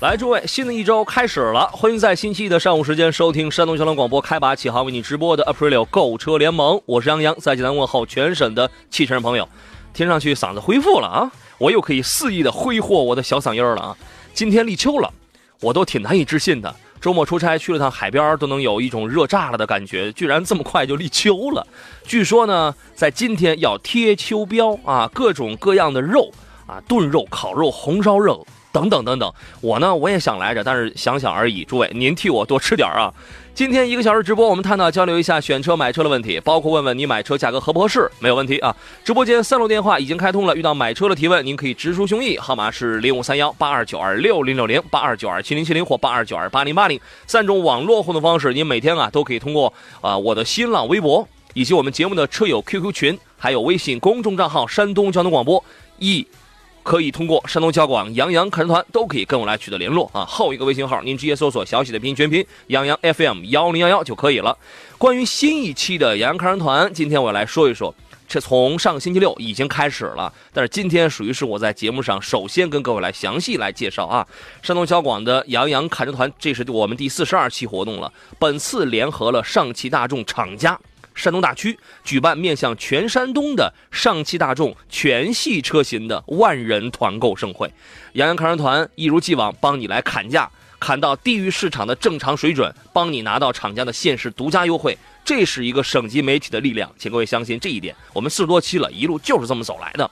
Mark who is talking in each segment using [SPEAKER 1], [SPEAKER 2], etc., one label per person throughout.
[SPEAKER 1] 来，诸位，新的一周开始了，欢迎在星期一的上午时间收听山东交通广播开拔启航为你直播的 Aprilio 购车联盟，我是杨洋，在济南问候全省的汽车人朋友。听上去嗓子恢复了啊，我又可以肆意的挥霍我的小嗓音了啊。今天立秋了，我都挺难以置信的。周末出差去了趟海边，都能有一种热炸了的感觉，居然这么快就立秋了。据说呢，在今天要贴秋膘啊，各种各样的肉啊，炖肉、烤肉、红烧肉。等等等等，我呢我也想来着，但是想想而已。诸位，您替我多吃点啊！今天一个小时直播，我们探讨交流一下选车买车的问题，包括问问你买车价格合不合适，没有问题啊！直播间三路电话已经开通了，遇到买车的提问，您可以直抒胸臆，号码是零五三幺八二九二六零六零八二九二七零七零或八二九二八零八零三种网络互动方式，您每天啊都可以通过啊我的新浪微博以及我们节目的车友 QQ 群，还有微信公众账号山东交通广播一。可以通过山东交广杨洋客人团都可以跟我来取得联络啊，后一个微信号您直接搜索小写的拼音全拼杨洋 FM 幺零幺幺就可以了。关于新一期的杨洋客人团，今天我来说一说，这从上个星期六已经开始了，但是今天属于是我在节目上首先跟各位来详细来介绍啊，山东交广的杨洋看人团，这是我们第四十二期活动了，本次联合了上汽大众厂家。山东大区举办面向全山东的上汽大众全系车型的万人团购盛会，杨洋看人团一如既往帮你来砍价，砍到低于市场的正常水准，帮你拿到厂家的限时独家优惠。这是一个省级媒体的力量，请各位相信这一点。我们四十多期了，一路就是这么走来的。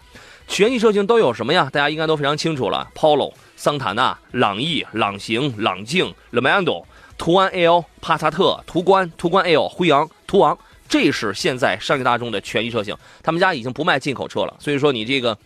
[SPEAKER 1] 全系车型都有什么呀？大家应该都非常清楚了：Polo、桑塔纳、朗逸、朗行、朗境、Le Mando、途安 L、帕萨特、途观、途观 L、辉昂、途昂。这是现在上汽大众的权益车型，他们家已经不卖进口车了，所以说你这个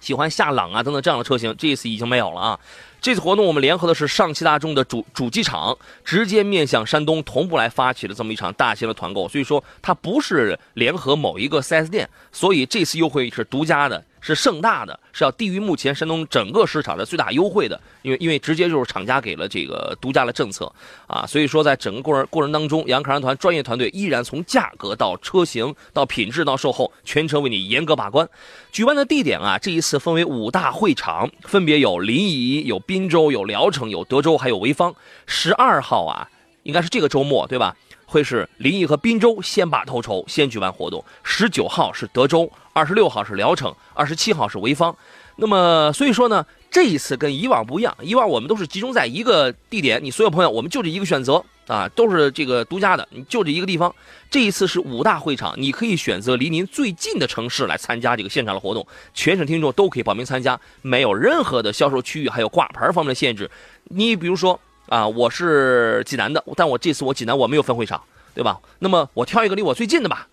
[SPEAKER 1] 喜欢夏朗啊等等这样的车型，这一次已经没有了啊。这次活动我们联合的是上汽大众的主主机厂，直接面向山东同步来发起的这么一场大型的团购，所以说它不是联合某一个 4S 店，所以这次优惠是独家的。是盛大的，是要低于目前山东整个市场的最大优惠的，因为因为直接就是厂家给了这个独家的政策啊，所以说在整个过程过程当中，杨凯然团专业团队依然从价格到车型到品质到售后，全程为你严格把关。举办的地点啊，这一次分为五大会场，分别有临沂、有滨州、有聊城、有德州，还有潍坊。十二号啊，应该是这个周末对吧？会是临沂和滨州先拔头筹，先举办活动。十九号是德州，二十六号是聊城，二十七号是潍坊。那么，所以说呢，这一次跟以往不一样。以往我们都是集中在一个地点，你所有朋友，我们就这一个选择啊，都是这个独家的，你就这一个地方。这一次是五大会场，你可以选择离您最近的城市来参加这个现场的活动。全省听众都可以报名参加，没有任何的销售区域还有挂牌方面的限制。你比如说。啊，我是济南的，但我这次我济南我没有分会场，对吧？那么我挑一个离我最近的吧，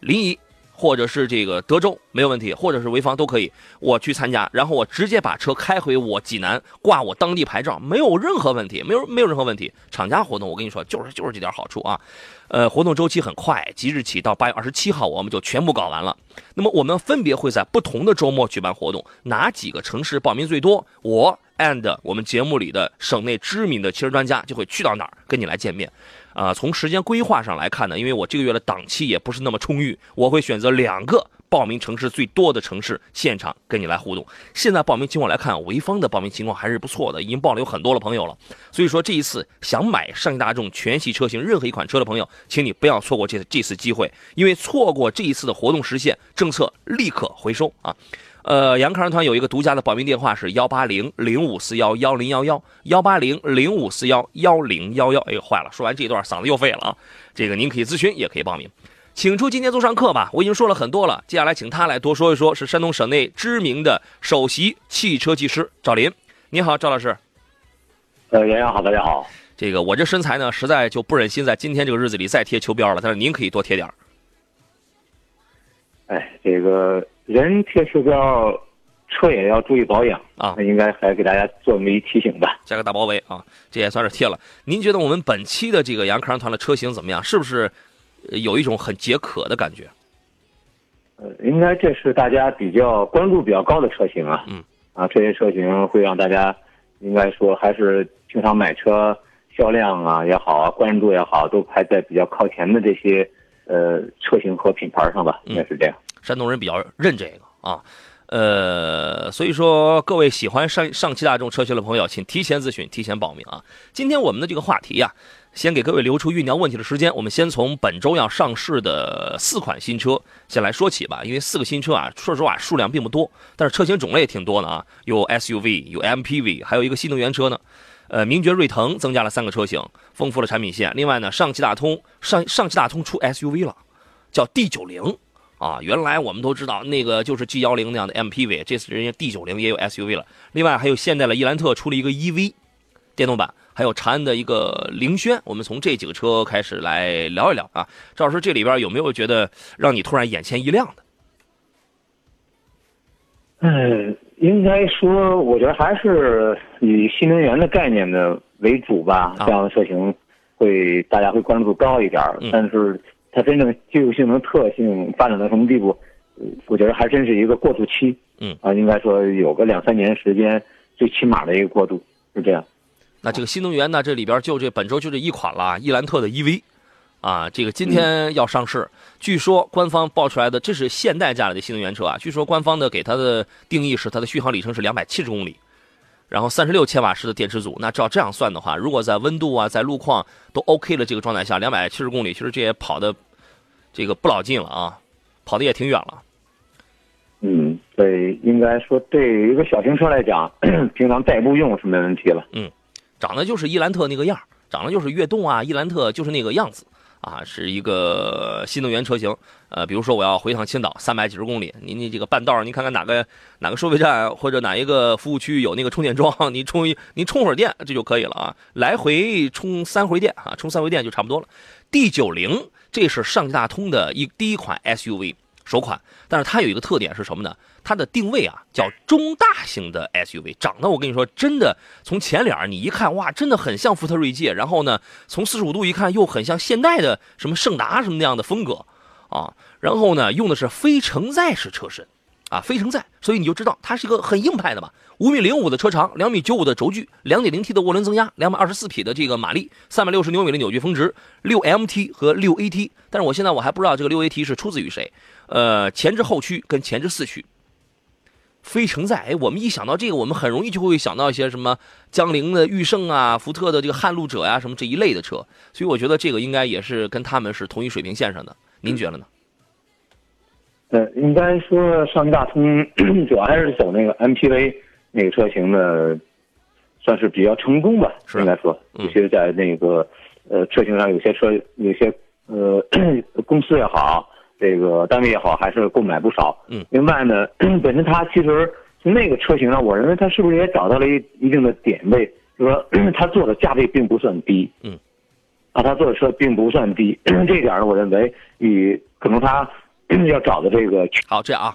[SPEAKER 1] 临沂或者是这个德州没有问题，或者是潍坊都可以，我去参加，然后我直接把车开回我济南，挂我当地牌照，没有任何问题，没有没有任何问题。厂家活动我跟你说，就是就是这点好处啊。呃，活动周期很快，即日起到八月二十七号，我们就全部搞完了。那么我们分别会在不同的周末举办活动，哪几个城市报名最多？我。And 我们节目里的省内知名的汽车专家就会去到哪儿跟你来见面，啊，从时间规划上来看呢，因为我这个月的档期也不是那么充裕，我会选择两个报名城市最多的城市现场跟你来互动。现在报名情况来看，潍坊的报名情况还是不错的，已经报了有很多的朋友了。所以说这一次想买上汽大众全系车型任何一款车的朋友，请你不要错过这这次机会，因为错过这一次的活动实现，政策立刻回收啊。呃，杨康人团有一个独家的报名电话是幺八零零五四幺幺零幺幺幺八零零五四幺幺零幺幺。哎呦，坏了！说完这一段嗓子又废了啊。这个您可以咨询，也可以报名。请出今天做上课吧，我已经说了很多了，接下来请他来多说一说。是山东省内知名的首席汽车技师赵林。你好，赵老师。
[SPEAKER 2] 呃，杨洋好，大家好。
[SPEAKER 1] 这个我这身材呢，实在就不忍心在今天这个日子里再贴秋膘了，但是您可以多贴点儿。
[SPEAKER 2] 哎，这个人贴车标，车也要注意保养
[SPEAKER 1] 啊
[SPEAKER 2] 那应该还给大家做这么一提醒吧。
[SPEAKER 1] 加个大包围啊，这也算是贴了。您觉得我们本期的这个杨康团的车型怎么样？是不是呃有一种很解渴的感觉？
[SPEAKER 2] 呃，应该这是大家比较关注比较高的车型啊。
[SPEAKER 1] 嗯。
[SPEAKER 2] 啊，这些车型会让大家应该说还是平常买车销量啊也好啊，关注也好，都排在比较靠前的这些呃车型和品牌上吧，应该是这样。
[SPEAKER 1] 山东人比较认这个啊，呃，所以说各位喜欢上上汽大众车型的朋友，请提前咨询，提前报名啊。今天我们的这个话题呀、先给各位留出酝酿问题的时间。我们先从本周要上市的四款新车先来说起吧，因为四个新车啊，说实话数量并不多，但是车型种类也挺多的啊，有 SUV，有 MPV，还有一个新能源车呢。呃，名爵锐腾增加了三个车型，丰富了产品线。另外呢，上汽大通上上汽大通出 SUV 了，叫 D 九零。啊，原来我们都知道那个就是 G 幺零那样的 MPV，这次人家 D 九零也有 SUV 了。另外还有现代的伊兰特出了一个 EV 电动版，还有长安的一个凌轩。我们从这几个车开始来聊一聊啊。赵老师，这里边有没有觉得让你突然眼前一亮的？
[SPEAKER 2] 嗯，应该说，我觉得还是以新能源的概念的为主吧。
[SPEAKER 1] 啊
[SPEAKER 2] 这样的车型会大家会关注度高一点但是它真正技术性能特性发展到什么地步，呃我觉得还真是一个过渡期。
[SPEAKER 1] 嗯
[SPEAKER 2] 啊，应该说有个两三年时间，最起码的一个过渡是这样。
[SPEAKER 1] 那这个新能源呢，这里边就这本周就这一款了，伊兰特的 EV，啊，这个今天要上市，据说官方报出来的这是现代价的新能源车啊，据说官方的给它的定义是它的续航里程是两百七十公里，然后三十六千瓦时的电池组。那照这样算的话，如果在温度啊，在路况都 OK 的这个状态下，两百七十公里，其实这也跑的这个不老近了啊，跑的也挺远了。
[SPEAKER 2] 嗯，对，应该说对于一个小型车来讲，平常代步用是没问题了。
[SPEAKER 1] 嗯长得就是伊兰特那个样儿长得就是悦动啊，伊兰特就是那个样子啊，是一个新能源车型。呃，比如说我要回趟青岛，三百几十公里，您你这个半道，您看看哪个哪个收费站或者哪一个服务区有那个充电桩，你充一您充会儿电这就可以了啊，来回充三回电啊，充三回电就差不多了。D 九零这是上汽大通的一第一款 SUV 首款，但是它有一个特点是什么呢？它的定位啊叫中大型的 SUV，长得我跟你说真的，从前脸你一看哇，真的很像福特锐界，然后呢，从四十五度一看又很像现代的什么胜达什么那样的风格啊，然后呢用的是非承载式车身。啊，非承载，所以你就知道它是一个很硬派的嘛。五米零五的车长，两米九五的轴距，两点零 T 的涡轮增压，两百二十四匹的这个马力，三百六十牛米的扭矩峰值，六 MT 和六 AT。但是我现在我还不知道这个六 AT 是出自于谁。呃，前置后驱跟前置四驱，非承载。哎，我们一想到这个，我们很容易就会想到一些什么江铃的驭胜啊，福特的这个撼路者呀、什么这一类的车。所以我觉得这个应该也是跟他们是同一水平线上的。您觉得呢？
[SPEAKER 2] 呃，应该说上汽大通 主要还是走那个 MPV 那个车型的，算是比较成功吧，
[SPEAKER 1] 是
[SPEAKER 2] 应该说，
[SPEAKER 1] 嗯
[SPEAKER 2] 尤其是在那个呃车型上，有些车有些呃 公司也好，这个单位也好，还是购买不少。
[SPEAKER 1] 嗯。
[SPEAKER 2] 另外呢，本身它其实从那个车型上，我认为它是不是也找到了一一定的点位，就是说 它做的价位并不算低。
[SPEAKER 1] 嗯。
[SPEAKER 2] 啊，它做的车并不算低，这一点呢，我认为与可能它要找的这个
[SPEAKER 1] 好，这样啊。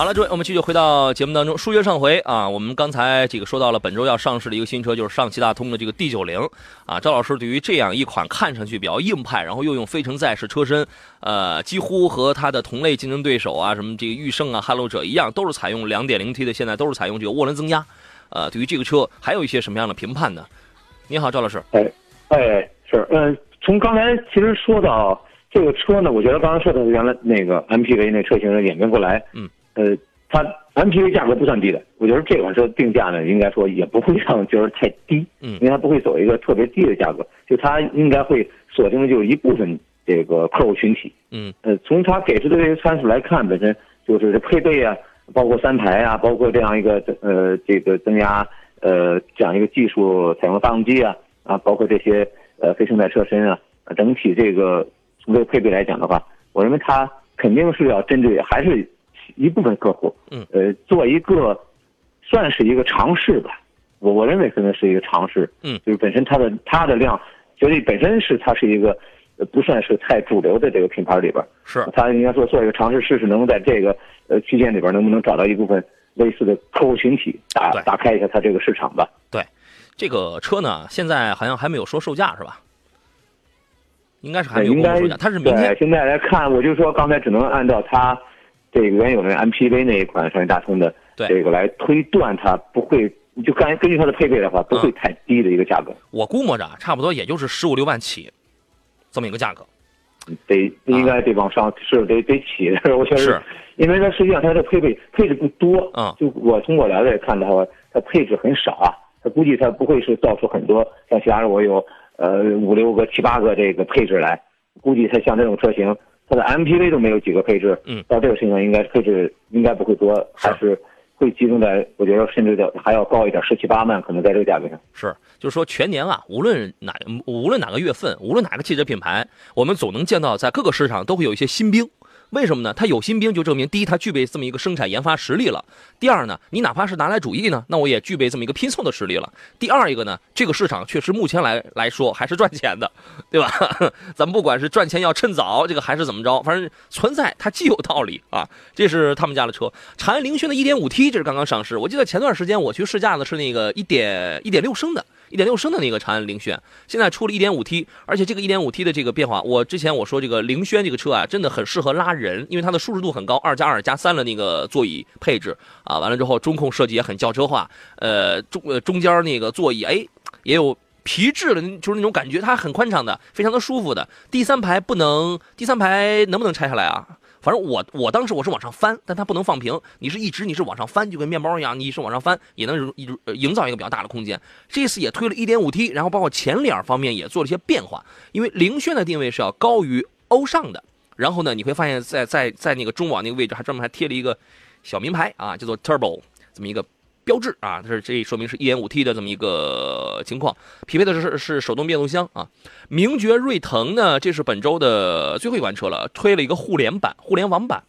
[SPEAKER 1] 好了，诸位，我们继续回到节目当中。书接上回啊，我们刚才这个说到了本周要上市的一个新车，就是上汽大通的这个 D 九零啊。赵老师对于这样一款看上去比较硬派，然后又用非承载式车身，呃，几乎和它的同类竞争对手啊，什么这个驭胜啊、撼路者一样，都是采用 2.0T 的，现在都是采用这个涡轮增压。呃，对于这个车还有一些什么样的评判呢？你好，赵老师。
[SPEAKER 2] 哎，哎，是，嗯、从刚才其实说到这个车呢，我觉得刚才说的原来那个 MPV 那车型的演变过来，
[SPEAKER 1] 嗯，
[SPEAKER 2] 呃，它 MPV 价格不算低的，我觉得这款车定价呢，应该说也不会让就是太低，
[SPEAKER 1] 嗯
[SPEAKER 2] 因为它不会走一个特别低的价格，就它应该会锁定的就是一部分这个客户群体。
[SPEAKER 1] 嗯
[SPEAKER 2] 呃，从它给出的这些参数来看，本身就是这配备啊，包括三排啊，包括这样一个呃这个增压呃这样一个技术采用发动机啊啊，包括这些呃非承载车身啊，呃整体这个从这个配备来讲的话，我认为它肯定是要针对还是一部分客户，
[SPEAKER 1] 嗯，
[SPEAKER 2] 呃，做一个算是一个尝试吧。我我认为可能是一个尝试，
[SPEAKER 1] 嗯
[SPEAKER 2] 就是本身它的它的量，绝对本身是它是一个呃不算是太主流的这个品牌里边，
[SPEAKER 1] 是
[SPEAKER 2] 他应该说做一个尝试试试，能够在这个呃区间里边能不能找到一部分类似的客户群体，打打开一下它这个市场吧。
[SPEAKER 1] 对这个车呢，现在好像还没有说售价是吧？应该是还没有公布售价，它是明天
[SPEAKER 2] 对现在来看，我就说刚才只能按照它这个原有的 MPV 那一款上汽大通的
[SPEAKER 1] 对
[SPEAKER 2] 这个来推断，它不会就根根据它的配备的话，不会太低的一个价格。
[SPEAKER 1] 我估摸着啊差不多也就是十五六万起，这么一个价格。
[SPEAKER 2] 得应该得往上是得得起，我确实
[SPEAKER 1] 是，
[SPEAKER 2] 因为它实际上它的配备配置不多，
[SPEAKER 1] 嗯。
[SPEAKER 2] 就我从我了解看的话，它配置很少啊，它估计它不会是造出很多像其他的我有呃五六个七八个这个配置来，估计它像这种车型，它的 MPV 都没有几个配置，
[SPEAKER 1] 嗯，
[SPEAKER 2] 到这个身上应该配置应该不会多，还是会集中在我觉得甚至的还要高一点，十七八万可能在这个价格上。
[SPEAKER 1] 是，就是说全年啊，无论哪无论哪个月份，无论哪个汽车品牌，我们总能见到在各个市场都会有一些新兵。为什么呢？它有新兵，就证明第一，它具备这么一个生产研发实力了；第二呢，你哪怕是拿来主义呢，那我也具备这么一个拼凑的实力了。第二一个呢，这个市场确实目前来来说还是赚钱的，对吧？咱们不管是赚钱要趁早，这个还是怎么着，反正存在它既有道理啊。这是他们家的车，长安凌轩的 1.5T，这是刚刚上市。我记得前段时间我去试驾的是那个一点一点六升的。一点六升的那个长安凌轩，现在出了一点五 T，而且这个一点五 T 的这个变化，我之前我说这个凌轩这个车啊，真的很适合拉人，因为它的舒适度很高，二加二加三的那个座椅配置啊，完了之后中控设计也很轿车化，呃中呃中间那个座椅哎也有皮质的，就是那种感觉，它很宽敞的，非常的舒服的。第三排不能，第三排能不能拆下来啊？反正我我当时我是往上翻，但它不能放平，你是一直你是往上翻，就跟面包一样，你是往上翻也能营营造一个比较大的空间。这次也推了一点五 T，然后包括前脸方面也做了一些变化，因为凌炫的定位是要高于欧尚的。然后呢，你会发现在在在那个中网那个位置还专门还贴了一个小名牌啊，叫做 Turbo 这么一个标志啊，这是这说明是一点五 T 的这么一个情况，匹配的是是手动变速箱啊。名爵锐腾呢，这是本周的最后一款车了，推了一个互联版、互联网版。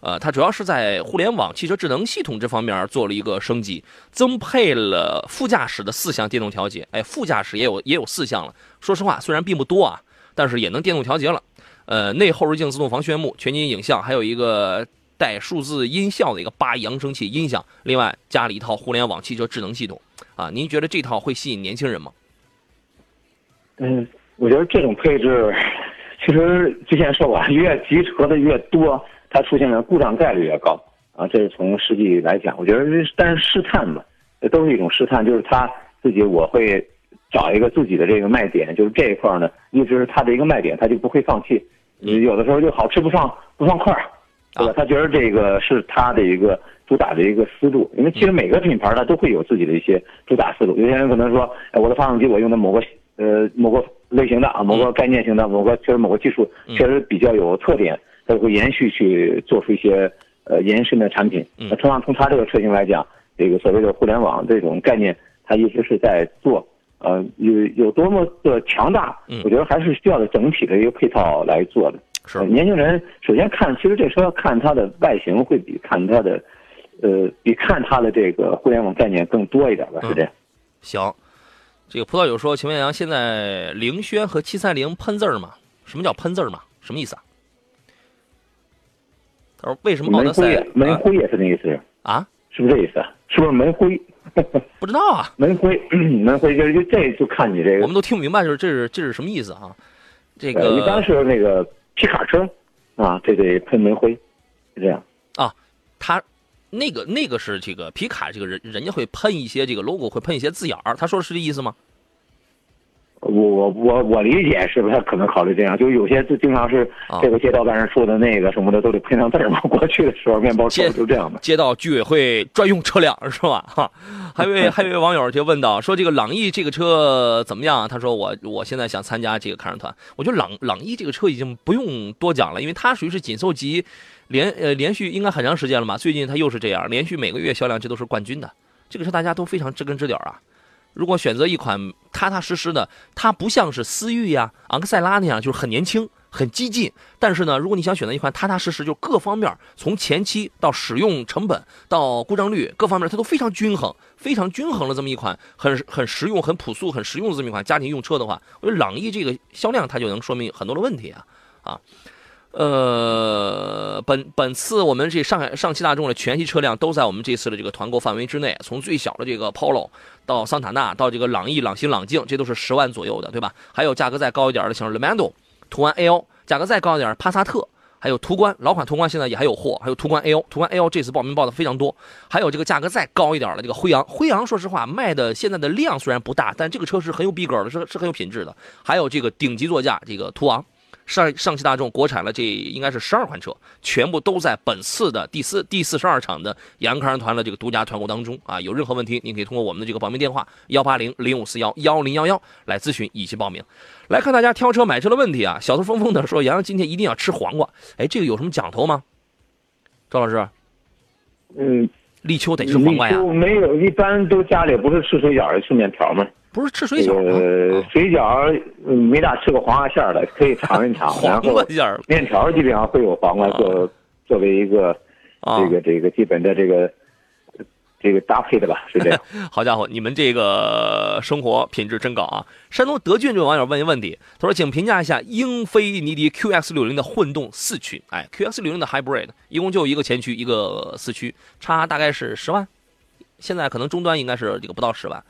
[SPEAKER 1] 呃，它主要是在互联网汽车智能系统这方面做了一个升级，增配了副驾驶的四项电动调节。哎，副驾驶也有也有四项了。说实话，虽然并不多啊，但是也能电动调节了。呃，内后视镜自动防眩目、全景影像，还有一个带数字音效的一个八扬声器音响，另外加了一套互联网汽车智能系统。啊，您觉得这套会吸引年轻人吗？
[SPEAKER 2] 嗯，我觉得这种配置，其实之前说过，越集合的越多，它出现的故障概率越高啊。这是从实际来讲，我觉得但是试探嘛，这都是一种试探，就是他自己我会找一个自己的这个卖点，就是这一块呢，一直是他的一个卖点，他就不会放弃。有的时候就好吃不上不上块儿，对吧？他觉得这个是他的一个主打的一个思路，因为其实每个品牌它都会有自己的一些主打思路。有些人可能说，哎，我的发动机我用的某个呃某个类型的啊，某个概念型的，某个确实某个技术确实比较有特点，它会延续去做出一些呃延伸的产品。那同样从它这个车型来讲，这个所谓的互联网这种概念，它一直是在做。呃，有有多么的强大，我觉得还是需要的整体的一个配套来做的。
[SPEAKER 1] 是
[SPEAKER 2] 年轻人首先看，其实这车看它的外形会比看它的，呃，比看它的这个互联网概念更多一点吧，是这样。
[SPEAKER 1] 行，这个葡萄酒说，秦文阳现在凌轩和七三零喷字儿吗？什么叫喷字儿嘛？什么意思啊？他说为什么奥德赛
[SPEAKER 2] 门灰也门灰也是那意思，
[SPEAKER 1] 啊？
[SPEAKER 2] 是不是这意思？是不是门灰？
[SPEAKER 1] 不知道啊，
[SPEAKER 2] 门灰，门灰就是就这就看你这个。
[SPEAKER 1] 我们都听不明白，就是这是这是什么意思啊？这
[SPEAKER 2] 个一般
[SPEAKER 1] 个
[SPEAKER 2] 是那个皮卡车啊，这得喷煤灰，是这样。
[SPEAKER 1] 啊，他那个那个是这个皮卡这个人人家会喷一些这个 logo，会喷一些字眼儿，他说的是这意思吗？
[SPEAKER 2] 呃，我我我我理解是不是他可能考虑这样？就有些就经常是
[SPEAKER 1] 啊
[SPEAKER 2] 这个街道办事处的那个什么的都得配上字儿嘛。过去的时候，面包车就这样的。
[SPEAKER 1] 街道居委会专用车辆是吧？哈，还有位 还有一位网友就问到说这个朗逸这个车怎么样？啊他说我我现在想参加这个看日团。我觉得朗朗逸这个车已经不用多讲了，因为它属于是紧凑级，连呃连续应该很长时间了嘛。最近它又是这样，连续每个月销量这都是冠军的。这个车大家都非常知根知底儿啊。如果选择一款踏踏实实的，它不像是思域呀、昂克赛拉那样，就是很年轻、很激进。但是呢，如果你想选择一款踏踏实实，就各方面从前期到使用成本到故障率各方面，它都非常均衡、非常均衡的这么一款很很实用、很朴素、很实用的这么一款家庭用车的话，我觉得朗逸这个销量它就能说明很多的问题啊啊。呃，本本次我们这上海上汽大众的全系车辆都在我们这次的这个团购范围之内，从最小的这个 Polo 到桑塔纳，到这个朗逸、朗行、朗境，这都是十万左右的，对吧？还有价格再高一点的，像 Lamando、途安 L，价格再高一点帕萨特，还有途观，老款途观现在也还有货，还有途观 L，途观 L 这次报名报的非常多，还有这个价格再高一点的这个辉昂，辉昂说实话卖的现在的量虽然不大，但这个车是很有逼格的，是是很有品质的，还有这个顶级座驾这个途昂。上上汽大众国产了，这应该是十二款车，全部都在本次的第四第四十二场的杨康人团的这个独家团购当中啊！有任何问题，您可以通过我们的这个报名电话幺八零零五四幺幺零幺幺来咨询以及报名。来看大家挑车买车的问题啊！小头疯疯的说杨洋今天一定要吃黄瓜，哎，这个有什么讲头吗？赵老师，
[SPEAKER 2] 嗯，
[SPEAKER 1] 立秋得吃黄瓜呀？
[SPEAKER 2] 没有，一般都家里不是吃水饺，吃面条吗？
[SPEAKER 1] 不是吃水饺
[SPEAKER 2] 呃
[SPEAKER 1] 吗？，
[SPEAKER 2] 水饺嗯没咋吃过黄瓜馅儿的，可以尝一尝。然
[SPEAKER 1] 黄
[SPEAKER 2] 后
[SPEAKER 1] 瓜馅儿
[SPEAKER 2] 面条基本上会有黄瓜作作为一个
[SPEAKER 1] 啊
[SPEAKER 2] 这个这个基本的这个这个搭配的吧，是这样。
[SPEAKER 1] 好家伙，你们这个生活品质真高啊！山东德俊这位网友问一个问题，他说：“请评价一下英菲尼迪 QX 六零的混动四驱。哎，QX 六零的 Hybrid 一共就一个前驱，一个四驱，差大概是十万，现在可能终端应该是这个不到十万，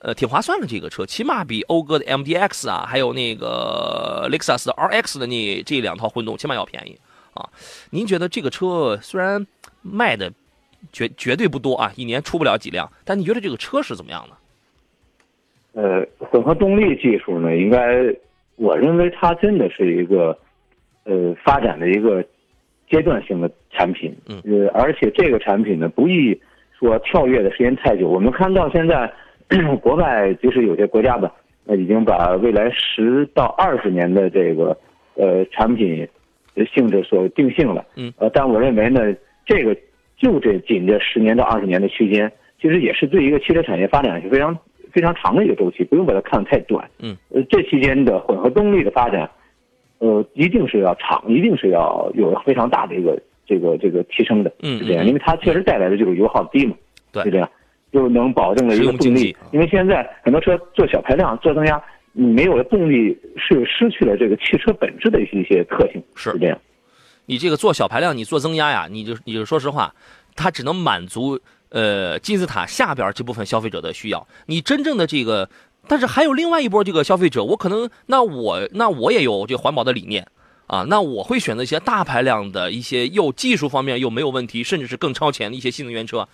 [SPEAKER 1] 呃，挺划算的这个车，起码比讴歌的 MDX 啊，还有那个雷克萨斯的 RX 的那这两套混动起码要便宜啊。您觉得这个车虽然卖的绝绝对不多啊，一年出不了几辆，但你觉得这个车是怎么样的？
[SPEAKER 2] 呃，混合动力技术呢，应该我认为它真的是一个呃发展的一个阶段性的产品。
[SPEAKER 1] 嗯
[SPEAKER 2] 呃，而且这个产品呢，不易说跳跃的时间太久。我们看到现在 国外就是有些国家吧，呃，已经把未来十到二十年的这个呃产品的性质所定性了。
[SPEAKER 1] 嗯。
[SPEAKER 2] 呃，但我认为呢，这个就这仅这十年到二十年的区间，其实也是对一个汽车产业发展是非常非常长的一个周期，不用把它看得太短。
[SPEAKER 1] 嗯。
[SPEAKER 2] 呃，这期间的混合动力的发展，呃，一定是要长，一定是要有非常大的一个这个这个提升的。
[SPEAKER 1] 嗯
[SPEAKER 2] 是这样，
[SPEAKER 1] 嗯
[SPEAKER 2] 因为它确实带来的就是油耗低嘛。
[SPEAKER 1] 对
[SPEAKER 2] 是这样，就能保证了一
[SPEAKER 1] 实
[SPEAKER 2] 个动力。因为现在很多车做小排量、做增压，你没有了动力，是失去了这个汽车本质的一些一些特性。
[SPEAKER 1] 是
[SPEAKER 2] 是这样。
[SPEAKER 1] 你这个做小排量，你做增压呀，你就你就说实话，它只能满足呃金字塔下边这部分消费者的需要。你真正的这个，但是还有另外一波这个消费者，我可能那我那我也有这个环保的理念啊，那我会选择一些大排量的一些又技术方面又没有问题，甚至是更超前的一些新能源车。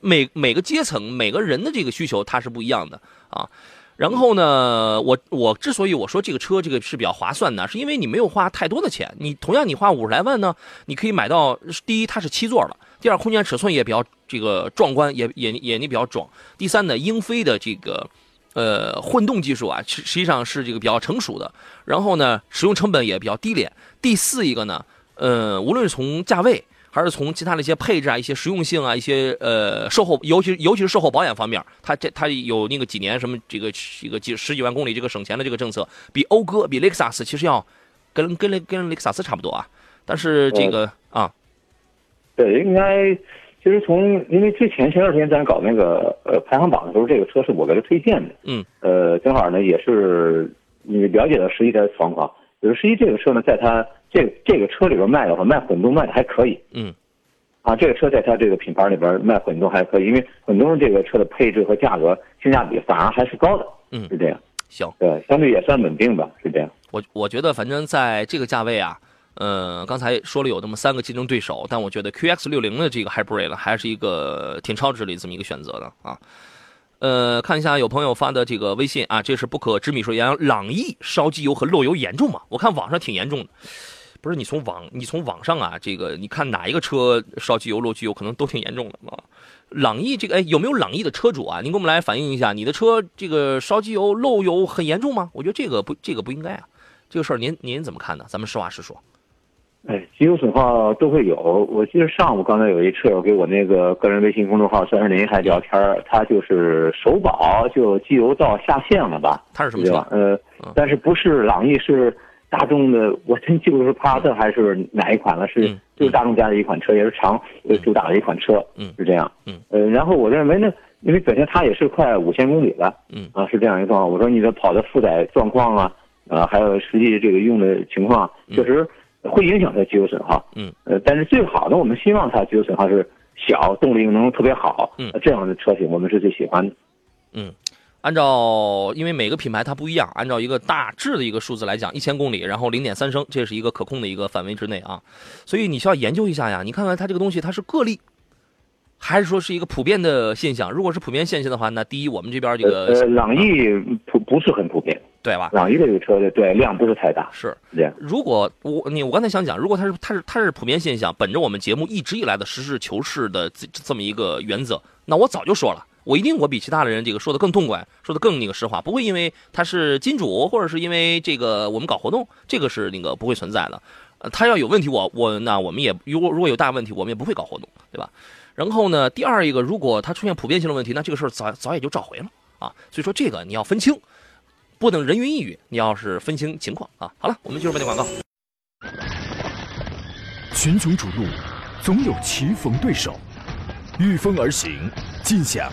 [SPEAKER 1] 每每个阶层每个人的这个需求它是不一样的啊。然后呢，我我之所以我说这个车这个是比较划算呢，是因为你没有花太多的钱，你同样你花五十来万呢，你可以买到第一它是七座的，第二空间尺寸也比较这个壮观，也也也你比较壮。第三呢，英菲的这个呃混动技术啊，实实际上是这个比较成熟的，然后呢，使用成本也比较低廉。第四一个呢，呃，无论是从价位。还是从其他的一些配置啊、一些实用性啊、一些呃售后，尤其尤其是售后保养方面，它这它有那个几年什么这个这个几十几万公里这个省钱的这个政策，比讴歌、比雷克萨斯其实要跟跟雷跟雷克萨斯差不多啊。但是这个啊，
[SPEAKER 2] 对，应该其实从因为之前前段时间咱搞那个呃排行榜的时候，这个车是我给他推荐的。
[SPEAKER 1] 嗯。
[SPEAKER 2] 呃，正好呢也是你了解到十一的状况，就是十一这个车呢，在它这个这个车里边卖的话，卖混动卖的还可以。
[SPEAKER 1] 嗯。
[SPEAKER 2] 啊，这个车在它这个品牌里边卖混动还可以，因为混动这个车的配置和价格性价比反而还是高的。
[SPEAKER 1] 嗯
[SPEAKER 2] 是这样。
[SPEAKER 1] 行，
[SPEAKER 2] 对，相对也算稳定吧，是这样。
[SPEAKER 1] 我我觉得反正在这个价位啊，呃，刚才说了有那么三个竞争对手，但我觉得 QX 六零的这个 Hybrid 呢，还是一个挺超值的这么一个选择的啊。呃，看一下有朋友发的这个微信啊，这是不可知米说杨朗逸烧机油和漏油严重吗？我看网上挺严重的。不是你从网你从网上啊，这个你看哪一个车烧机油漏机油可能都挺严重的啊。朗逸这个哎有没有朗逸的车主啊？您给我们来反映一下，你的车这个烧机油漏油很严重吗？我觉得这个不这个不应该啊，这个事儿您您怎么看呢？咱们实话实说。
[SPEAKER 2] 哎，机油损耗都会有。我记得上午刚才有一车友给我那个个人微信公众号“三十零”还聊天儿他就是首保就机油到下线了吧？
[SPEAKER 1] 他是什么车？
[SPEAKER 2] 呃，但是不是朗逸是大众的，我真记不住是帕萨特还是哪一款了，是就是大众家的一款车，也是长主打的一款车，
[SPEAKER 1] 嗯，
[SPEAKER 2] 是这样，
[SPEAKER 1] 嗯，
[SPEAKER 2] 呃，然后我认为呢，因为本身它也是快五千公里了，
[SPEAKER 1] 嗯。
[SPEAKER 2] 啊，是这样一个状况。我说你的跑的负载状况啊，啊，还有实际这个用的情况，确实。会影响它机油损耗，
[SPEAKER 1] 嗯，
[SPEAKER 2] 呃，但是最好的，我们希望它机油损耗是小，动力能特别好，
[SPEAKER 1] 嗯，
[SPEAKER 2] 这样的车型我们是最喜欢的，
[SPEAKER 1] 嗯，按照因为每个品牌它不一样，按照一个大致的一个数字来讲，一千公里，然后零点三升，这是一个可控的一个范围之内啊，所以你需要研究一下呀，你看看它这个东西它是个例。还是说是一个普遍的现象？如果是普遍现象的话，那第一，我们这边这个
[SPEAKER 2] 呃，朗逸普不是很普遍，
[SPEAKER 1] 对吧？
[SPEAKER 2] 朗逸这个车的对量不是太大，
[SPEAKER 1] 是
[SPEAKER 2] 这样。
[SPEAKER 1] 如果我你我刚才想讲，如果它是它是它是普遍现象，本着我们节目一直以来的实事求是的这这么一个原则，那我早就说了，我一定我比其他的人这个说的更痛快，说的更那个实话，不会因为他是金主，或者是因为这个我们搞活动，这个是那个不会存在的。他要有问题，我我那我们也如果如果有大问题，我们也不会搞活动，对吧？然后呢，第二一个，如果他出现普遍性的问题，那这个事儿早早也就召回了啊。所以说这个你要分清，不能人云亦云，你要是分清情况啊。好了，我们进入半点广告。
[SPEAKER 3] 群雄逐鹿，总有棋逢对手，御风而行，尽享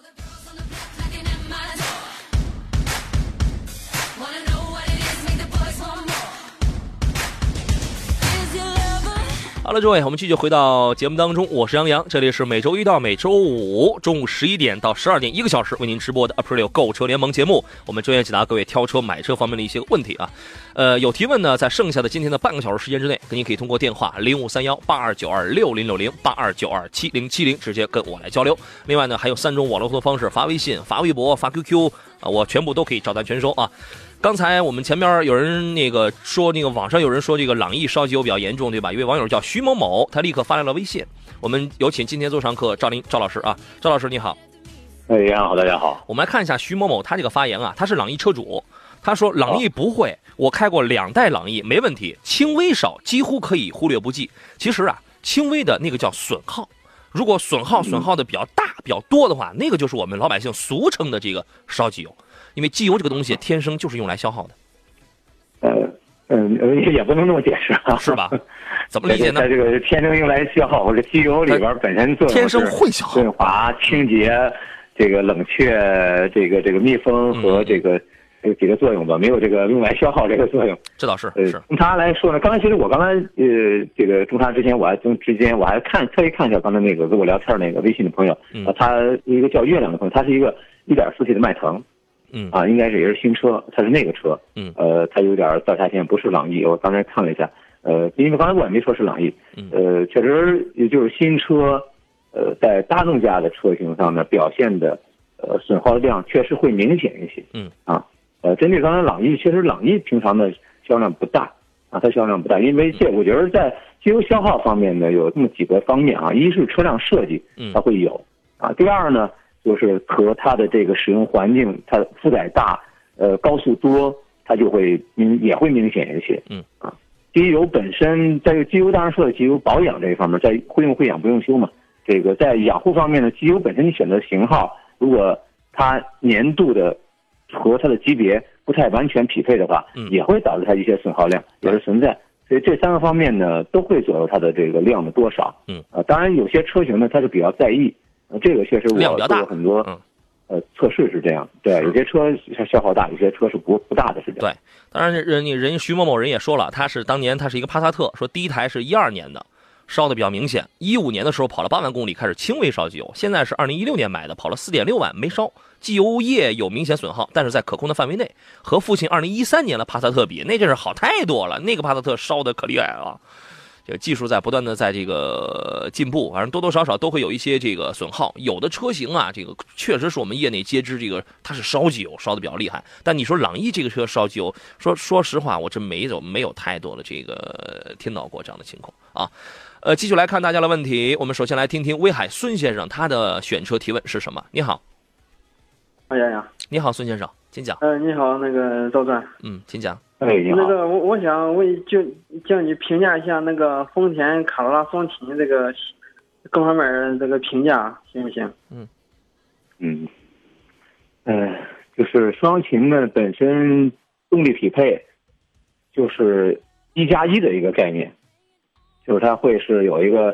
[SPEAKER 1] 好了，各位，我们继续回到节目当中，我是杨洋，这里是每周一到每周五中午十一点到十二点一个小时为您直播的 Aprilio 购车联盟节目，我们专业解答各位挑车买车方面的一些问题啊。呃，有提问呢，在剩下的今天的半个小时时间之内，您可以通过电话零五三幺八二九二六零六零八二九二七零七零直接跟我来交流。另外呢，还有三种网络互动方式：发微信、发微博、发 QQ 啊，我全部都可以照单全收啊。刚才我们前边有人那个说，那个网上有人说这个朗逸烧机油比较严重，对吧？一位网友叫徐某某，他立刻发来了微信。我们有请今天做上课赵林赵老师啊，赵老师你好。
[SPEAKER 2] 哎，杨好，大家好。
[SPEAKER 1] 我们来看一下徐某某他这个发言啊，他是朗逸车主，他说朗逸不会，我开过两代朗逸没问题，轻微少几乎可以忽略不计。其实啊，轻微的那个叫损耗，如果损耗损耗的比较大、比较多的话，那个就是我们老百姓俗称的这个烧机油。因为机油这个东西天生就是用来消耗的，
[SPEAKER 2] 呃，嗯，也不能这么解释啊，
[SPEAKER 1] 是吧？怎么理解呢？
[SPEAKER 2] 在这个天生用来消耗，或者机油里边本身作用
[SPEAKER 1] 天生会消耗，
[SPEAKER 2] 润滑、清洁、这个冷却、这个这个密封和这个这几个作用吧，没有这个用来消耗这个作用。
[SPEAKER 1] 这倒是。
[SPEAKER 2] 呃，从他来说呢，刚才其实我刚才呃，这个中他之前我还从之间我还看特意看一下刚才那个跟我聊天那个微信的朋友，啊，他一个叫月亮的朋友，他是一个一点四 T 的迈腾。
[SPEAKER 1] 嗯
[SPEAKER 2] 啊，应该是也是新车，它是那个车，
[SPEAKER 1] 嗯，
[SPEAKER 2] 呃，它有点造价线，不是朗逸。我刚才看了一下，呃，因为刚才我也没说是朗逸，呃，确实也就是新车，呃，在大众家的车型上面，表现的，呃，损耗量确实会明显一些，
[SPEAKER 1] 嗯，
[SPEAKER 2] 啊，呃，针对刚才朗逸，确实朗逸平常的销量不大，啊，它销量不大，因为这我觉得在机油消耗方面呢，有这么几个方面啊，一是车辆设计，它会有，啊，第二呢。就是和它的这个使用环境，它负载大，呃，高速多，它就会明也会明显一些。
[SPEAKER 1] 嗯
[SPEAKER 2] 啊，机油本身在机油当然说的机油保养这一方面，在会用会养不用修嘛。这个在养护方面呢，机油本身你选择型号，如果它年度的和它的级别不太完全匹配的话，也会导致它一些损耗量也是存在。所以这三个方面呢，都会左右它的这个量的多少。
[SPEAKER 1] 嗯
[SPEAKER 2] 啊，当然有些车型呢，它是比较在意。这个确实我做过很多，呃测试是这样，对，有些车消耗大，有些车是不不大的，是这样。
[SPEAKER 1] 对，当然人你人徐某某人也说了，他是当年他是一个帕萨特，说第一台是一二年的。烧的比较明显，一五年的时候跑了八万公里，开始轻微烧机油。现在是二零一六年买的，跑了四点六万没烧，机油液有明显损耗，但是在可控的范围内。和父亲二零一三年的帕萨特比，那真是好太多了。那个帕萨特烧的可厉害了，这个技术在不断的在这个进步，反正多多少少都会有一些这个损耗。有的车型啊，这个确实是我们业内皆知，这个它是烧机油烧的比较厉害。但你说朗逸这个车烧机油，说说实话，我真没有没有太多的这个听到过这样的情况啊。呃，继续来看大家的问题。我们首先来听听威海孙先生他的选车提问是什么？你好，
[SPEAKER 4] 哎呀呀，
[SPEAKER 1] 你好，孙先生，请讲。
[SPEAKER 4] 呃，你好，那个赵钻，
[SPEAKER 1] 嗯，请讲。
[SPEAKER 2] 哎，你好。
[SPEAKER 4] 那个我我想问，就叫你评价一下那个丰田卡罗拉双擎这个各方面这个评价行不行？
[SPEAKER 2] 嗯嗯，呃，就是双擎呢本身动力匹配就是一加一的一个概念。就是它会是有一个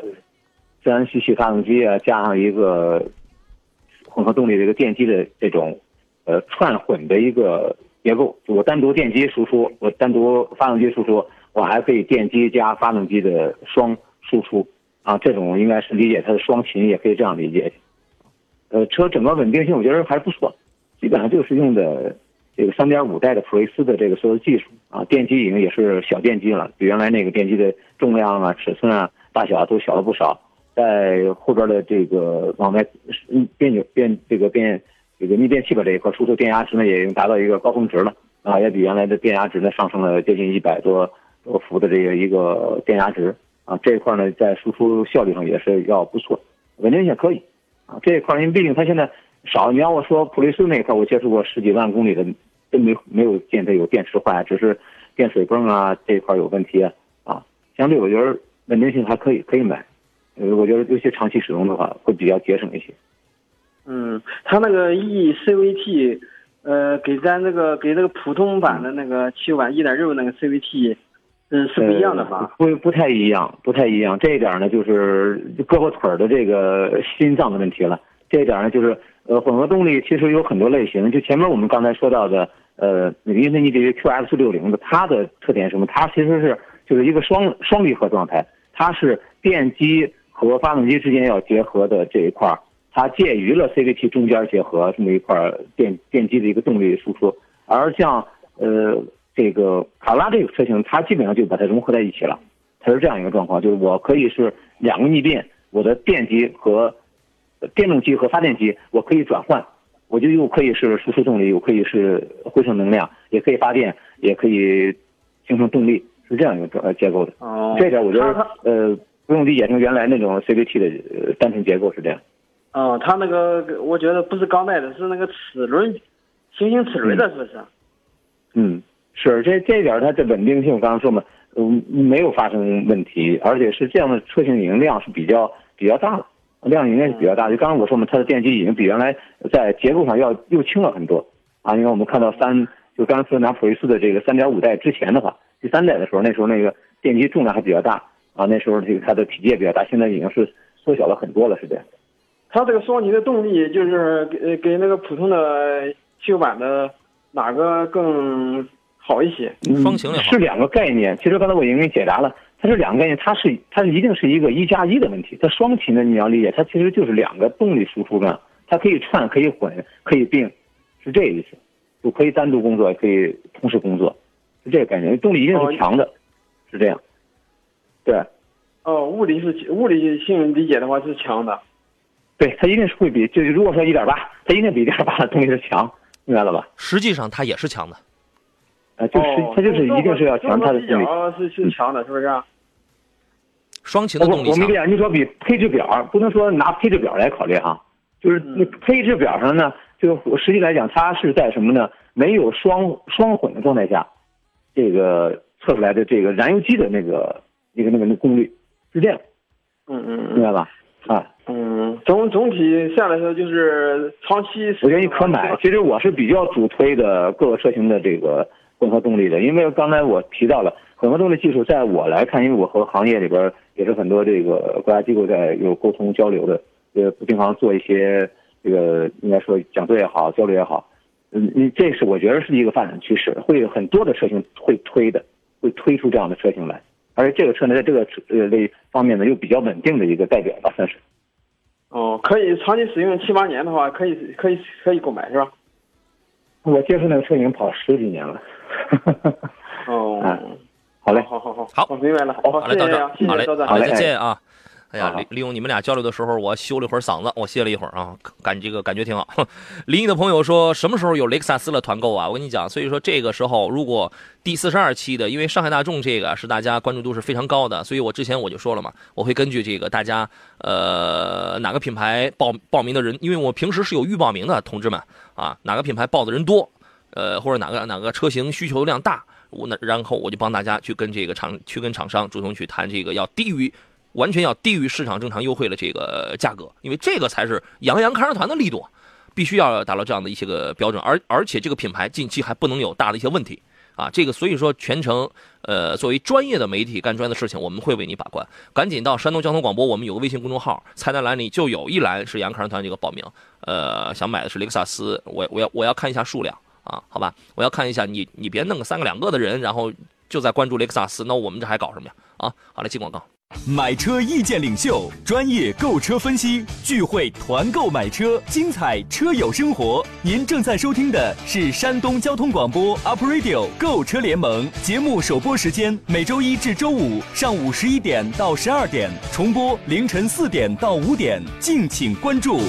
[SPEAKER 2] 自然吸气发动机啊，加上一个混合动力的一个电机的这种呃串混的一个结构。我单独电机输出，我单独发动机输出，我还可以电机加发动机的双输出啊。这种应该是理解它的双擎，也可以这样理解。呃，车整个稳定性我觉得还不错，基本上就是用的。这个三点五代的普锐斯的这个所有技术啊，电机已经也是小电机了，比原来那个电机的重量啊、尺寸啊、大小啊都小了不少。在后边的这个往外变扭变这个变这个逆变器吧这一块，输出电压值呢也已经达到一个高峰值了啊，也比原来的电压值呢上升了接近一百多多伏的这个一个电压值啊，这一块呢在输出效率上也是要不错，稳定性可以啊，这一块因为毕竟它现在少，你要我说普锐斯那一块，我接触过十几万公里的。都没没有见它有电池坏，只是电水泵啊这一块有问题啊。啊相对我觉得稳定性还可以，可以买。我觉得尤其长期使用的话会比较节省一些。
[SPEAKER 4] 嗯，它那个 E CVT，呃，给咱这个给这个普通版的那个七版一点六那个 CVT，嗯，是不一样的吧？
[SPEAKER 2] 不不太一样，不太一样。这一点呢，就是胳膊腿的这个心脏的问题了。这一点呢，就是。呃，混合动力其实有很多类型，就前面我们刚才说到的，呃，那个英菲尼迪 QX 六零的，它的特点什么？它其实是就是一个双双离合状态，它是电机和发动机之间要结合的这一块儿，它介于了 CVT 中间结合这么一块电电机的一个动力输出。而像呃这个卡罗拉这个车型，它基本上就把它融合在一起了，它是这样一个状况，就是我可以是两个逆变，我的电机和电动机和发电机，我可以转换，我就又可以是输出动力，又可以是回收能量，也可以发电，也可以形成动力，是这样一个呃结构的。
[SPEAKER 4] 哦，
[SPEAKER 2] 这点我觉得呃不用理解成原来那种 CVT 的呃单纯结构是这样。
[SPEAKER 4] 哦，它那个我觉得不是钢带的，是那个齿轮，行星齿轮的，是不是？
[SPEAKER 2] 嗯，是这这点它的稳定性，我刚刚说嘛，嗯，没有发生问题，而且是这样的车型已经量是比较比较大了。量应该是比较大，就刚刚我说嘛，它的电机已经比原来在结构上要又轻了很多啊。因为我们看到三，就刚才说拿普锐斯的这个三点五代之前的话，第三代的时候，那时候那个电机重量还比较大啊，那时候这个它的体积也比较大，现在已经是缩小了很多了，是这样。
[SPEAKER 4] 它这个双擎的动力就是给给那个普通的汽油版的哪个更好一些？
[SPEAKER 1] 双擎的
[SPEAKER 2] 是两个概念，其实刚才我已经给你解答了。它是两个概念，它是它一定是一个一加一的问题。它双擎的你要理解，它其实就是两个动力输出呢，它可以串，可以混，可以并，是这意思，就可以单独工作，也可以同时工作，是这个概念。动力一定是强的，是这样。对。
[SPEAKER 4] 哦，物理是物理性理解的话是强的。
[SPEAKER 2] 对，它一定是会比，就是如果说一点八，它一定比一点八的动力是强，明白了吧？
[SPEAKER 1] 实际上它也是强的。
[SPEAKER 2] 啊，就是它就是一定是要强它的动力，
[SPEAKER 4] 是是强的，是不是？
[SPEAKER 1] 双擎的动力
[SPEAKER 2] 我我没理解，你说比配置表不能说拿配置表来考虑哈，就是那配置表上呢，就实际来讲，它是在什么呢？没有双双混的状态下，这个测出来的这个燃油机的那个那个那个那功率是这样。
[SPEAKER 4] 嗯嗯
[SPEAKER 2] 明白吧？
[SPEAKER 4] 啊。嗯，总总体下来说就是长期。
[SPEAKER 2] 我觉得你可买，其实我是比较主推的各个车型的这个。混合动力的，因为刚才我提到了混合动力技术，在我来看，因为我和行业里边也是很多这个国家机构在有沟通交流的，呃，不经常做一些这个应该说讲座也好，交流也好，嗯，你这是我觉得是一个发展趋势，会有很多的车型会推的，会推出这样的车型来，而且这个车呢，在这个呃类方面呢，又比较稳定的一个代表吧，算是。
[SPEAKER 4] 哦，可以长期使用七八年的话，可以可以可以购买是吧？
[SPEAKER 2] 我接触那个车已经跑十几年了。
[SPEAKER 4] 哦，
[SPEAKER 2] 好嘞，
[SPEAKER 4] 好好好，
[SPEAKER 1] 好
[SPEAKER 4] 我明白了，
[SPEAKER 1] 好嘞，到这儿，好嘞，
[SPEAKER 4] 道长，
[SPEAKER 1] 好，嘞再见啊。哎呀，利利用你们俩交流的时候，我修了一会儿嗓子，我歇了一会儿啊，感这个感觉挺好。临沂的朋友说，什么时候有雷克萨斯的团购啊？我跟你讲，所以说这个时候，如果第四十二期的，因为上海大众这个是大家关注度是非常高的，所以我之前我就说了嘛，我会根据这个大家呃哪个品牌报报名的人，因为我平时是有预报名的，同志们啊，哪个品牌报的人多，呃或者哪个哪个车型需求量大，我那然后我就帮大家去跟这个厂去跟厂商主动去谈这个要低于。完全要低于市场正常优惠的这个价格，因为这个才是杨洋看车团的力度，必须要达到这样的一些个标准，而而且这个品牌近期还不能有大的一些问题啊，这个所以说全程呃作为专业的媒体干专业的事情，我们会为你把关。赶紧到山东交通广播，我们有个微信公众号，菜单栏里就有一栏是杨看车团这个报名，呃，想买的是雷克萨斯，我我要我要看一下数量啊，好吧，我要看一下你你别弄个三个两个的人，然后就在关注雷克萨斯，那我们这还搞什么呀？啊，好嘞，进广告。
[SPEAKER 5] 买车意见领袖，专业购车分析，聚会团购买车，精彩车友生活。您正在收听的是山东交通广播 Up Radio 购车联盟节目首播时间，每周一至周五上午十一点到十二点，重播凌晨四点到五点，敬请关注。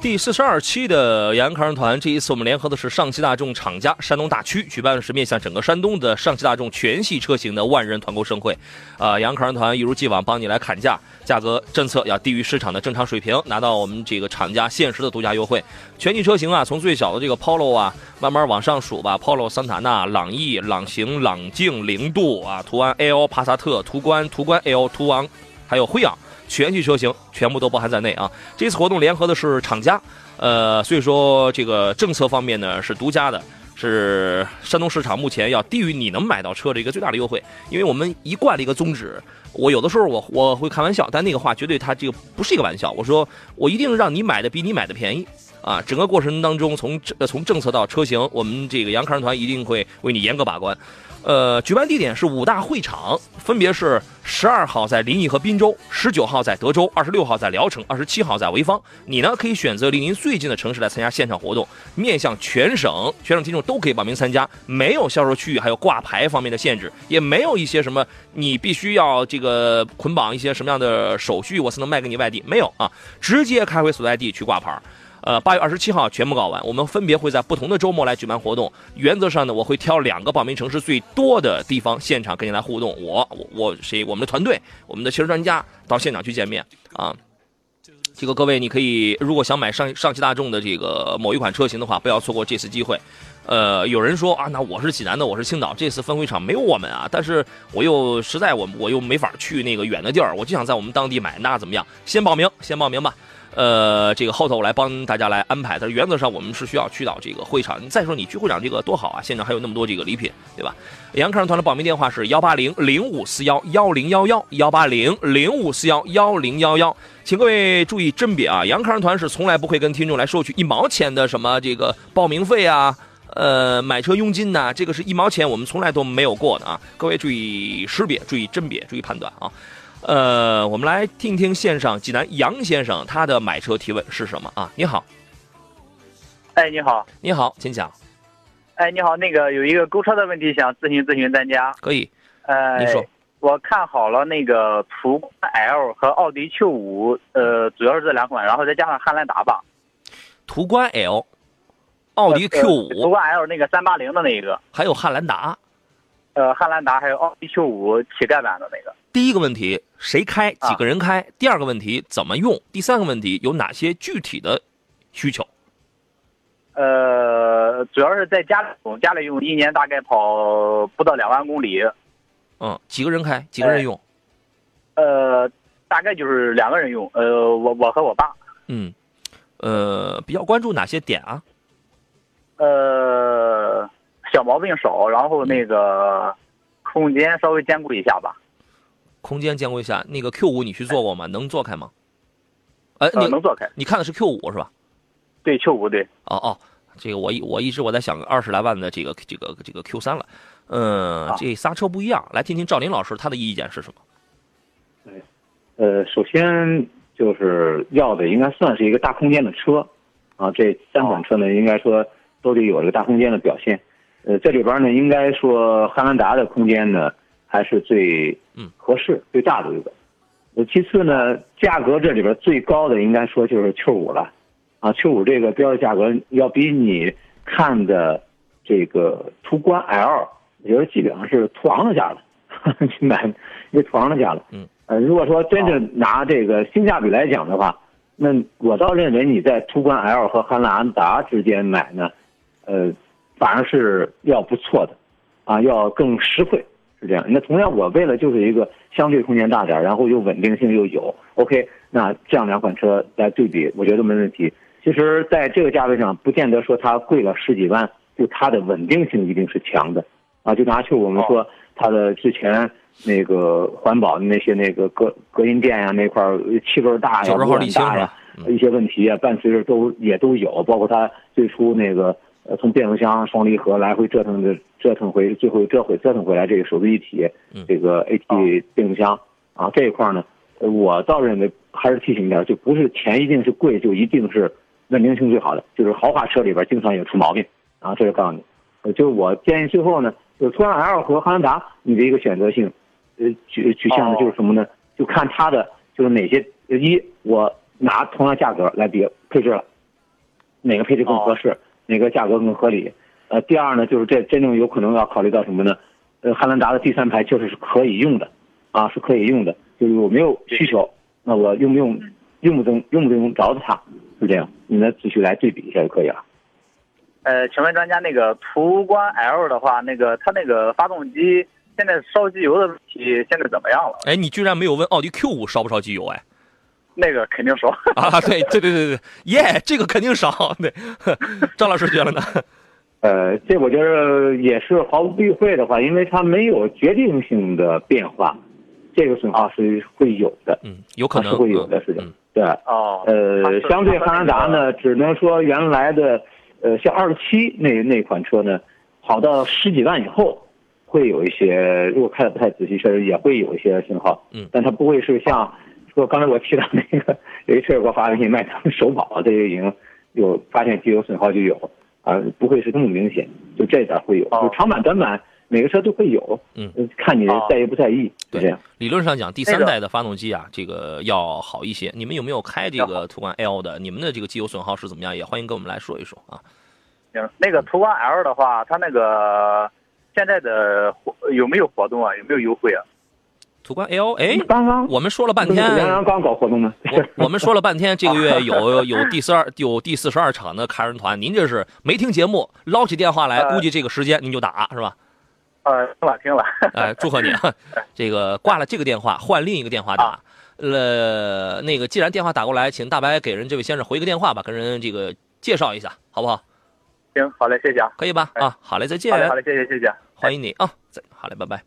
[SPEAKER 1] 第四十二期的杨康团，这一次我们联合的是上汽大众厂家山东大区，举办的是面向整个山东的上汽大众全系车型的万人团购盛会。啊，杨康团一如既往帮你来砍价，价格政策要低于市场的正常水平，拿到我们这个厂家限时的独家优惠。全系车型啊，从最小的这个 Polo 啊，慢慢往上数吧，Polo、桑塔纳、朗逸、朗行、朗境、零度啊，途安 L、帕萨特、途观、途观 L、途昂，还有辉昂。全系车型全部都包含在内啊！这次活动联合的是厂家，呃，所以说这个政策方面呢是独家的，是山东市场目前要低于你能买到车的一个最大的优惠。因为我们一贯的一个宗旨，我有的时候我我会开玩笑，但那个话绝对它这个不是一个玩笑。我说我一定让你买的比你买的便宜啊！整个过程当中，从呃从政策到车型，我们这个杨康团一定会为你严格把关。呃，举办地点是五大会场，分别是十二号在临沂和滨州，十九号在德州，二十六号在聊城，二十七号在潍坊。你呢可以选择离您最近的城市来参加现场活动，面向全省，全省听众都可以报名参加，没有销售区域还有挂牌方面的限制，也没有一些什么你必须要这个捆绑一些什么样的手续，我才能卖给你外地，没有啊，直接开回所在地去挂牌。呃，八月二十七号全部搞完，我们分别会在不同的周末来举办活动。原则上呢，我会挑两个报名城市最多的地方，现场跟你来互动。我我我谁？我们的团队，我们的汽车专家到现场去见面啊。这个各位，你可以如果想买上上汽大众的这个某一款车型的话，不要错过这次机会。呃，有人说啊，那我是济南的，我是青岛，这次分会场没有我们啊，但是我又实在我我又没法去那个远的地儿，我就想在我们当地买，那怎么样？先报名，先报名吧。呃，这个后头我来帮大家来安排。但是原则上我们是需要去到这个会场。再说你去会场这个多好啊，现场还有那么多这个礼品，对吧？杨康团的报名电话是幺八零零五四幺幺零幺幺幺八零零五四幺幺零幺幺，请各位注意甄别啊！杨康团是从来不会跟听众来收取一毛钱的什么这个报名费啊，呃，买车佣金呐，这个是一毛钱我们从来都没有过的啊！各位注意识别，注意甄别，注意判断啊！呃，我们来听听线上济南杨先生他的买车提问是什么啊？你好，
[SPEAKER 6] 哎，你好，
[SPEAKER 1] 你好，请讲。
[SPEAKER 6] 哎，你好，那个有一个购车的问题想咨询咨询专家。
[SPEAKER 1] 可以，
[SPEAKER 6] 呃，
[SPEAKER 1] 你说。
[SPEAKER 6] 我看好了那个途观 L 和奥迪 Q 五，呃，主要是这两款，然后再加上汉兰达吧。
[SPEAKER 1] 途观 L，奥迪 Q 五、
[SPEAKER 6] 途观 L 那个三八零的那一个，
[SPEAKER 1] 还有汉兰达。
[SPEAKER 6] 呃，汉兰达还有奥迪 Q 五乞丐版的那个。
[SPEAKER 1] 第一个问题，谁开？几个人开？第二个问题，怎么用？第三个问题，有哪些具体的需求？
[SPEAKER 6] 呃，主要是在家里用，家里用，一年大概跑不到两万公里。
[SPEAKER 1] 嗯，几个人开？几个人用？
[SPEAKER 6] 呃，大概就是两个人用。呃，我我和我爸。
[SPEAKER 1] 嗯，呃，比较关注哪些点啊？
[SPEAKER 6] 呃，小毛病少，然后那个空间稍微兼顾一下吧。
[SPEAKER 1] 空间兼顾一下，那个 Q 五你去做过吗？能做开吗？哎，
[SPEAKER 6] 呃，
[SPEAKER 1] 你
[SPEAKER 6] 能做开。
[SPEAKER 1] 你看的是 Q 五是吧？
[SPEAKER 6] 对，Q 五对。
[SPEAKER 1] 哦哦，这个我一我一直我在想二十来万的这个这个这个 Q 三了，嗯，
[SPEAKER 6] 啊
[SPEAKER 1] 这仨车不一样，来听听赵林老师他的意见是什么？
[SPEAKER 2] 呃，首先就是要的应该算是一个大空间的车，啊，这三款车呢，应该说都得有这个大空间的表现。呃，这里边呢，应该说汉兰达的空间呢还是最
[SPEAKER 1] 嗯
[SPEAKER 2] 合适、最大的一个。呃，其次呢，价格这里边最高的应该说就是 Q 五了，啊，Q 五这个标的价格要比你看的这个途观 L，我觉得基本上是途昂的价了，去买一个途昂的价了。
[SPEAKER 1] 嗯。
[SPEAKER 2] 呃，如果说真正拿这个性价比来讲的话，那我倒认为你在途观 L 和汉兰达之间买呢，呃，反而是要不错的，啊，要更实惠，是这样。那同样，我为了就是一个相对空间大点儿，然后又稳定性又有，OK，那这样两款车来对比，我觉得没问题。其实，在这个价位上，不见得说它贵了十几万，就它的稳定性一定是强的，啊，就拿去我们说它的之前那个环保的那些那个隔隔音垫呀、那块儿气味大呀、
[SPEAKER 1] 九十号
[SPEAKER 2] 污染
[SPEAKER 1] 沥青是
[SPEAKER 2] 大呀
[SPEAKER 1] 吧？，
[SPEAKER 2] 一些问题啊，伴随着都也都有，包括它最初那个呃从变速箱双离合来回折腾的折腾回，最后折回折腾回来这个手自一体
[SPEAKER 1] 嗯，
[SPEAKER 2] 这个 AT 变速箱啊这一块呢，呃我倒认为还是提醒一下，就不是钱一定是贵就一定是稳定性最好的，就是豪华车里边经常也出毛病啊，这就告诉你，呃就是我建议最后呢，就是途安 L 和汉兰达你的一个选择性，呃取取向的就是什么呢？就看它的就是哪些呃一我拿同样价格来比配置了，哪个配置更合适，哪个价格更合理。呃，第二呢，就是这真正有可能要考虑到什么呢？呃，汉兰达的第三排确实是可以用的，啊，是可以用的，就是有没有需求，那我用不用，用不用用不用着它，是这样，你们继续来对比一下就可以了。
[SPEAKER 6] 呃，请问专家，那个途观 L 的话，那个它那个发动机现在烧机油的问题现在怎么样了？
[SPEAKER 1] 哎，你居然没有问奥迪 Q 五烧不烧机油？哎，
[SPEAKER 6] 那个肯定少。
[SPEAKER 1] 啊，对对对对对，耶，这个肯定少。对，张老师觉得呢？
[SPEAKER 2] 呃，这我觉得也是毫不避讳的话，因为它没有决定性的变化，这个损耗是会有的，
[SPEAKER 1] 嗯，有可能
[SPEAKER 2] 是会有的，是的
[SPEAKER 1] 嗯，
[SPEAKER 2] 对。
[SPEAKER 6] 哦，
[SPEAKER 2] 呃，相对汉兰达呢，只能说原来的，呃，像二七那那款车呢，跑到十几万以后，会有一些，如果开的不太仔细，确实也会有一些信号。
[SPEAKER 1] 嗯
[SPEAKER 2] 但它不会是像说刚才我提到那个有一车友给我发微信卖他们首保，这个已经有发现机油损耗就有，啊、不会是这么明显，就这点会有，
[SPEAKER 6] 哦
[SPEAKER 2] 就长板短板每个车都会有，
[SPEAKER 1] 嗯
[SPEAKER 2] 呃，看你
[SPEAKER 6] 哦
[SPEAKER 2] 在意不在意，
[SPEAKER 1] 对
[SPEAKER 2] 是这样。
[SPEAKER 1] 理论上讲，第三代的发动机啊，这个要好一些。你们有没有开这个途观 L 的？你们的这个机油损耗是怎么样？也欢迎跟我们来说一说啊。
[SPEAKER 6] 行，那个途观 L 的话，它那个现在的活有没有活动啊？有没有优惠啊？
[SPEAKER 1] 途观 L，哎，
[SPEAKER 2] 刚刚
[SPEAKER 1] 我们说了半天，
[SPEAKER 2] 杨洋刚搞活动呢，
[SPEAKER 1] 我我们说了半天，这个月有 有第四二有第四十二场的卡人团，您这是没听节目，捞起电话来，
[SPEAKER 6] 呃
[SPEAKER 1] 估计这个时间您就打是吧？
[SPEAKER 6] 呃，听了听了。
[SPEAKER 1] 哎，祝贺你啊！这个挂了这个电话，换另一个电话打。呃，那个既然电话打过来，请大白给人这位先生回个电话吧，跟人这个介绍一下，好不好？
[SPEAKER 6] 行，好嘞，谢谢啊。
[SPEAKER 1] 可以吧？
[SPEAKER 6] 哎
[SPEAKER 1] 啊，好嘞，再见
[SPEAKER 6] 好。嘞，好嘞，谢谢，谢谢。
[SPEAKER 1] 欢迎你啊！再好嘞，拜拜。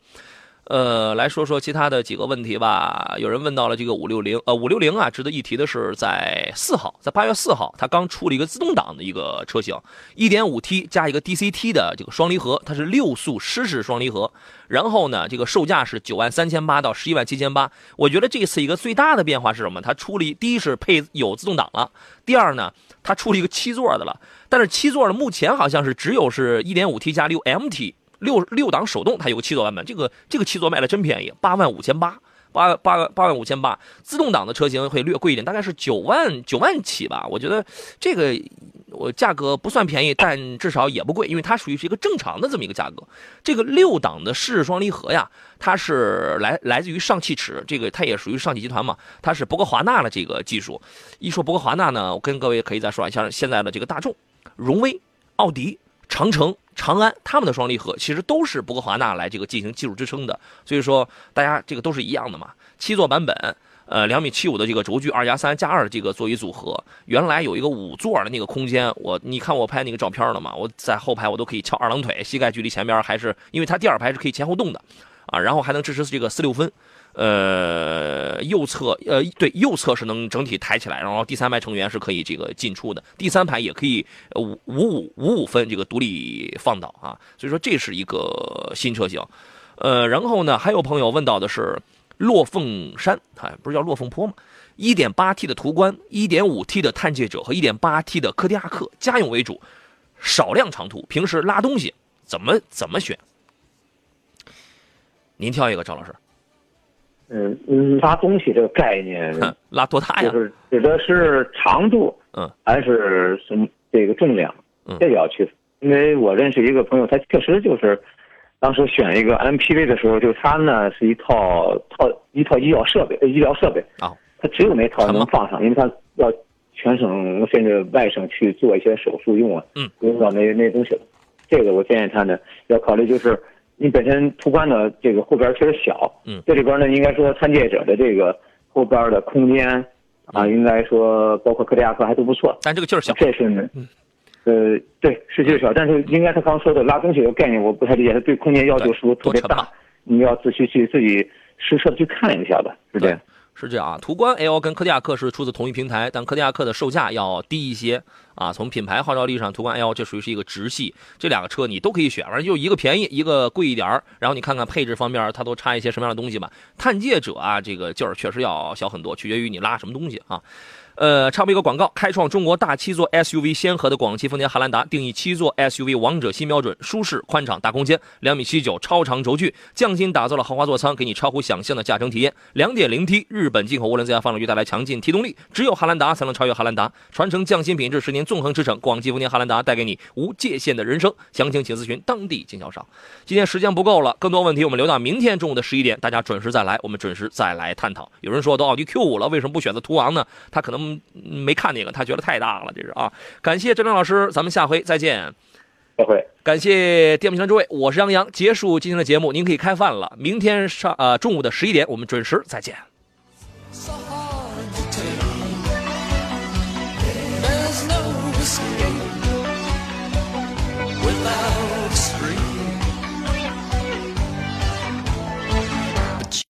[SPEAKER 1] 呃，来说说其他的几个问题吧。有人问到了这个五六零，呃，五六零啊，值得一提的是，在四号，在八月四号，它刚出了一个自动挡的一个车型，一点五 T 加一个 DCT 的这个双离合，它是六速湿式双离合。然后呢，这个售价是九万三千八到十一万七千八。我觉得这次一个最大的变化是什么？它出了，第一是配有自动挡了，第二呢，它出了一个七座的了。但是七座呢，目前好像是只有是一点五 T 加六 MT。六六档手动，它有个七座版本，这个这个七座卖的真便宜，八万五千八，八八万八万五千八。自动挡的车型会略贵一点，大概是九万九万起吧。我觉得这个我价格不算便宜，但至少也不贵，因为它属于是一个正常的这么一个价格。这个六档的湿式双离合呀，它是来来自于上汽齿，这个它也属于上汽集团嘛，它是博格华纳的这个技术。一说博格华纳呢，我跟各位可以再说一下，现在的这个大众、荣威、奥迪。长城、长安，他们的双离合其实都是博格华纳来这个进行技术支撑的，所以说大家这个都是一样的嘛。七座版本，呃，两米七五的这个轴距，二加三加二的这个座椅组合，原来有一个五座的那个空间，我你看我拍那个照片了吗？我在后排我都可以翘二郎腿，膝盖距离前边还是因为它第二排是可以前后动的，啊，然后还能支持这个四六分。呃，右侧呃对，右侧是能整体抬起来，然后第三排成员是可以这个进出的，第三排也可以五五五五五分这个独立放倒啊，所以说这是一个新车型。呃，然后呢，还有朋友问到的是落凤山，哎，不是叫落凤坡吗？一点八 T 的途观，一点五 T 的探界者和一点八 T 的柯迪亚克，家用为主，少量长途，平时拉东西怎么怎么选？您挑一个，赵老师。
[SPEAKER 2] 嗯嗯，拉东西这个概念，
[SPEAKER 1] 拉多大呀？
[SPEAKER 2] 就是指的是长度，
[SPEAKER 1] 嗯，
[SPEAKER 2] 还是什么这个重量？
[SPEAKER 1] 嗯，
[SPEAKER 2] 这个要区分。因为我认识一个朋友，他确实就是当时选一个 MPV 的时候，就他呢是一套套一套医疗设备，医疗设备
[SPEAKER 1] 啊，
[SPEAKER 2] 他只有那套能放上，因为他要全省甚至外省去做一些手术用啊，
[SPEAKER 1] 嗯，
[SPEAKER 2] 用到那那东西了。这个我建议他呢要考虑就是。你本身途观的这个后边确实小，
[SPEAKER 1] 嗯，
[SPEAKER 2] 这里边呢应该说参界者的这个后边的空间啊，应该说包括柯迪亚克还都不错，
[SPEAKER 1] 但这个劲儿小，
[SPEAKER 2] 这是呢，呃，对，是劲儿小，但是应该他刚说的拉东西的概念我不太理解，他对空间要求是不是特别大？你要仔细去自己实测去看一下吧，是这样。
[SPEAKER 1] 是这样啊，途观 L 跟柯迪亚克是出自同一平台，但柯迪亚克的售价要低一些啊。从品牌号召力上，途观 L 这属于是一个直系，这两个车你都可以选，反正就一个便宜，一个贵一点然后你看看配置方面，它都差一些什么样的东西吧。探界者啊，这个劲儿确实要小很多，取决于你拉什么东西啊。呃，插播一个广告，开创中国大七座 SUV 先河的广汽丰田汉兰达，定义七座 SUV 王者新标准，舒适、宽敞、大空间，两米七九超长轴距，匠心打造了豪华座舱，给你超乎想象的驾乘体验。两点零 T 日本进口涡轮增压发动机带来强劲提动力，只有汉兰达才能超越汉兰达，传承匠心品质，十年纵横驰骋。广汽丰田汉兰达带给你无界限的人生，详情请咨询当地经销商。今天时间不够了，更多问题我们留到明天中午的十一点，大家准时再来，我们准时再来探讨。有人说都奥迪 Q 五了，为什么不选择途昂呢？他可能能。没看那个，他觉得太大了，这是啊。感谢郑亮老师，咱们下回再见。
[SPEAKER 2] 再会。
[SPEAKER 1] 感谢电幕前的诸位，我是杨洋。结束今天的节目，您可以开饭了。明天上呃中午的十一点，我们准时再见。